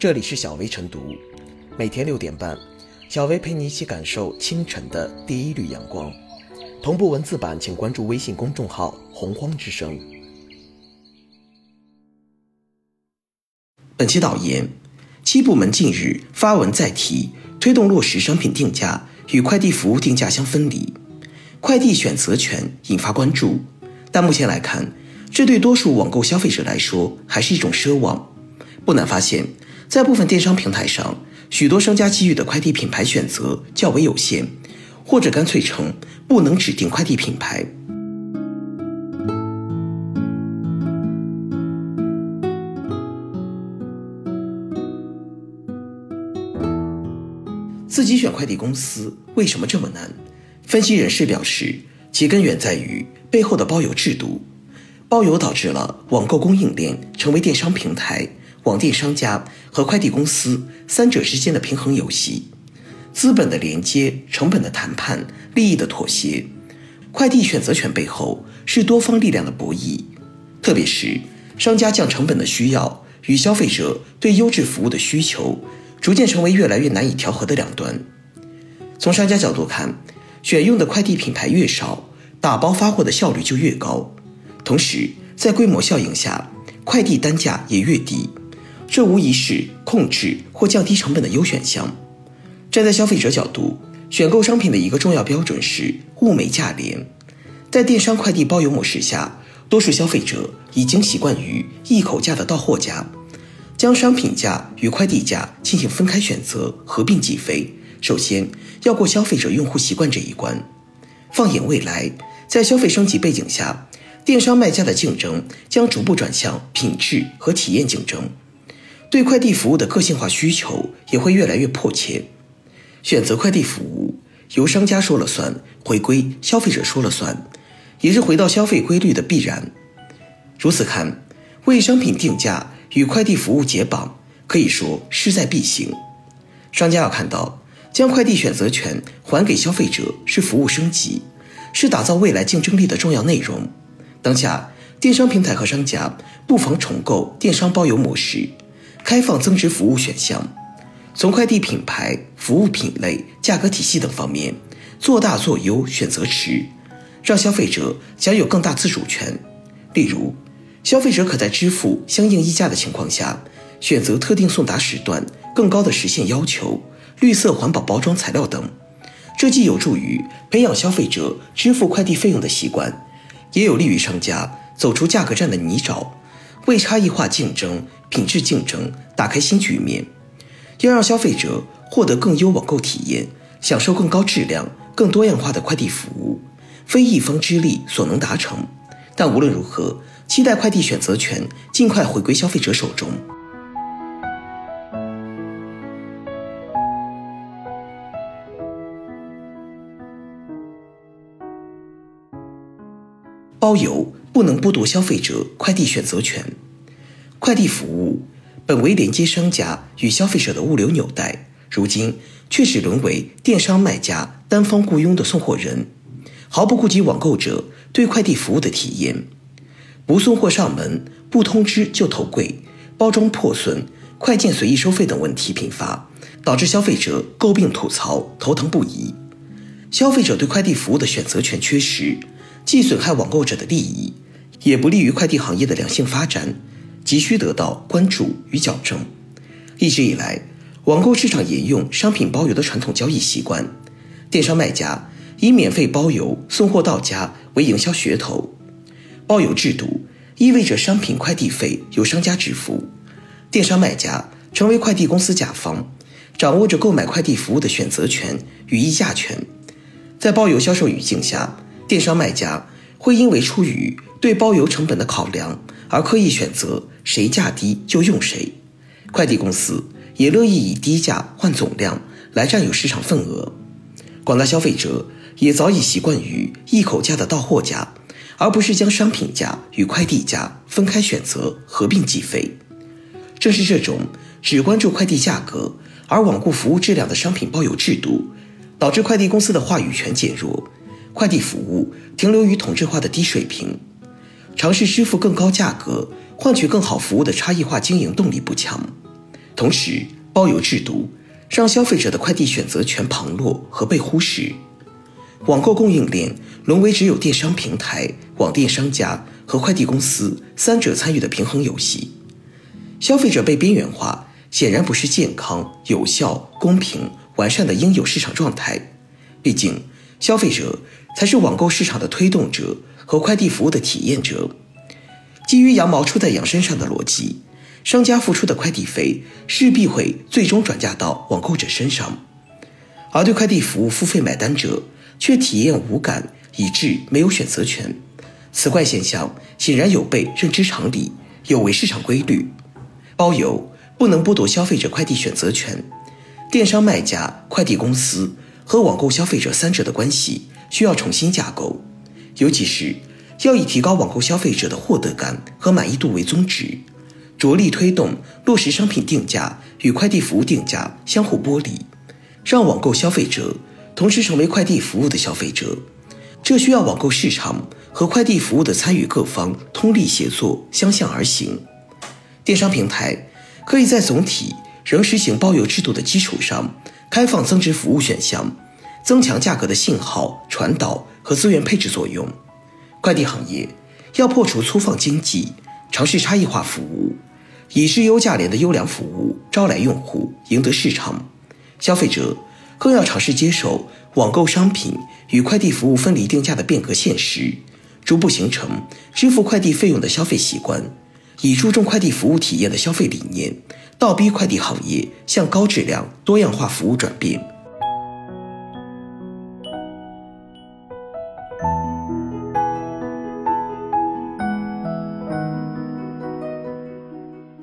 这里是小薇晨读，每天六点半，小薇陪你一起感受清晨的第一缕阳光。同步文字版，请关注微信公众号“洪荒之声”。本期导言：七部门近日发文再提推动落实商品定价与快递服务定价相分离，快递选择权引发关注。但目前来看，这对多数网购消费者来说还是一种奢望。不难发现，在部分电商平台上，许多商家给予的快递品牌选择较为有限，或者干脆称不能指定快递品牌。自己选快递公司为什么这么难？分析人士表示，其根源在于背后的包邮制度。包邮导致了网购供应链成为电商平台、网店商家和快递公司三者之间的平衡游戏，资本的连接、成本的谈判、利益的妥协。快递选择权背后是多方力量的博弈，特别是商家降成本的需要与消费者对优质服务的需求，逐渐成为越来越难以调和的两端。从商家角度看，选用的快递品牌越少，打包发货的效率就越高。同时，在规模效应下，快递单价也越低，这无疑是控制或降低成本的优选项。站在消费者角度，选购商品的一个重要标准是物美价廉。在电商快递包邮模式下，多数消费者已经习惯于一口价的到货价，将商品价与快递价进行分开选择、合并计费。首先要过消费者用户习惯这一关。放眼未来，在消费升级背景下。电商卖家的竞争将逐步转向品质和体验竞争，对快递服务的个性化需求也会越来越迫切。选择快递服务由商家说了算，回归消费者说了算，也是回到消费规律的必然。如此看，为商品定价与快递服务解绑，可以说势在必行。商家要看到，将快递选择权还给消费者是服务升级，是打造未来竞争力的重要内容。当下，电商平台和商家不妨重构电商包邮模式，开放增值服务选项，从快递品牌、服务品类、价格体系等方面做大做优选择池，让消费者享有更大自主权。例如，消费者可在支付相应溢价的情况下，选择特定送达时段、更高的实现要求、绿色环保包装材料等，这既有助于培养消费者支付快递费用的习惯。也有利于商家走出价格战的泥沼，为差异化竞争、品质竞争打开新局面。要让消费者获得更优网购体验，享受更高质量、更多样化的快递服务，非一方之力所能达成。但无论如何，期待快递选择权尽快回归消费者手中。包邮不能剥夺消费者快递选择权。快递服务本为连接商家与消费者的物流纽带，如今却只沦为电商卖家单方雇佣的送货人，毫不顾及网购者对快递服务的体验。不送货上门、不通知就投柜、包装破损、快件随意收费等问题频发，导致消费者诟病吐槽，头疼不已。消费者对快递服务的选择权缺失。既损害网购者的利益，也不利于快递行业的良性发展，急需得到关注与矫正。一直以来，网购市场沿用商品包邮的传统交易习惯，电商卖家以免费包邮、送货到家为营销噱头。包邮制度意味着商品快递费由商家支付，电商卖家成为快递公司甲方，掌握着购买快递服务的选择权与议价权。在包邮销售语境下，电商卖家会因为出于对包邮成本的考量而刻意选择谁价低就用谁，快递公司也乐意以低价换总量来占有市场份额，广大消费者也早已习惯于一口价的到货价，而不是将商品价与快递价分开选择合并计费。正是这种只关注快递价格而罔顾服务质量的商品包邮制度，导致快递公司的话语权减弱。快递服务停留于同质化的低水平，尝试支付更高价格换取更好服务的差异化经营动力不强。同时，包邮制度让消费者的快递选择权旁落和被忽视，网购供应链沦为只有电商平台、网店商家和快递公司三者参与的平衡游戏。消费者被边缘化，显然不是健康、有效、公平、完善的应有市场状态。毕竟，消费者才是网购市场的推动者和快递服务的体验者。基于羊毛出在羊身上的逻辑，商家付出的快递费势必会最终转嫁到网购者身上，而对快递服务付费买单者却体验无感，以致没有选择权。此怪现象显然有悖认知常理，有违市场规律。包邮不能剥夺消费者快递选择权，电商卖家、快递公司和网购消费者三者的关系需要重新架构，尤其是要以提高网购消费者的获得感和满意度为宗旨，着力推动落实商品定价与快递服务定价相互剥离，让网购消费者同时成为快递服务的消费者。这需要网购市场和快递服务的参与各方通力协作，相向而行。电商平台可以在总体仍实行包邮制度的基础上，开放增值服务选项，增强价格的信号传导和资源配置作用。快递行业要破除粗放经济，尝试差异化服务，以质优价廉的优良服务招来用户，赢得市场。消费者更要尝试接受网购商品与快递服务分离定价的变革现实，逐步形成支付快递费用的消费习惯。以注重快递服务体验的消费理念，倒逼快递行业向高质量、多样化服务转变。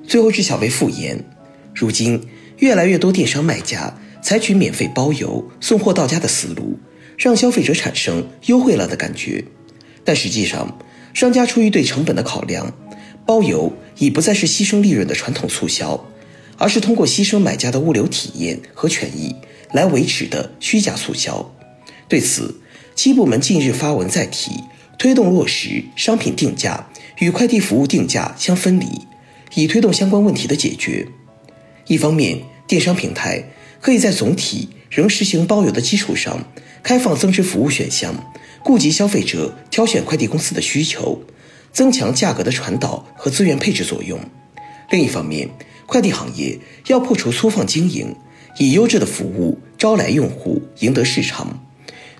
最后是小微复言，如今越来越多电商卖家采取免费包邮、送货到家的思路，让消费者产生优惠了的感觉，但实际上，商家出于对成本的考量。包邮已不再是牺牲利润的传统促销，而是通过牺牲买家的物流体验和权益来维持的虚假促销。对此，七部门近日发文再提，推动落实商品定价与快递服务定价相分离，以推动相关问题的解决。一方面，电商平台可以在总体仍实行包邮的基础上，开放增值服务选项，顾及消费者挑选快递公司的需求。增强价格的传导和资源配置作用。另一方面，快递行业要破除粗放经营，以优质的服务招来用户，赢得市场。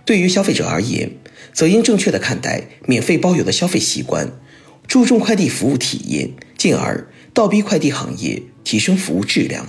对于消费者而言，则应正确的看待免费包邮的消费习惯，注重快递服务体验，进而倒逼快递行业提升服务质量。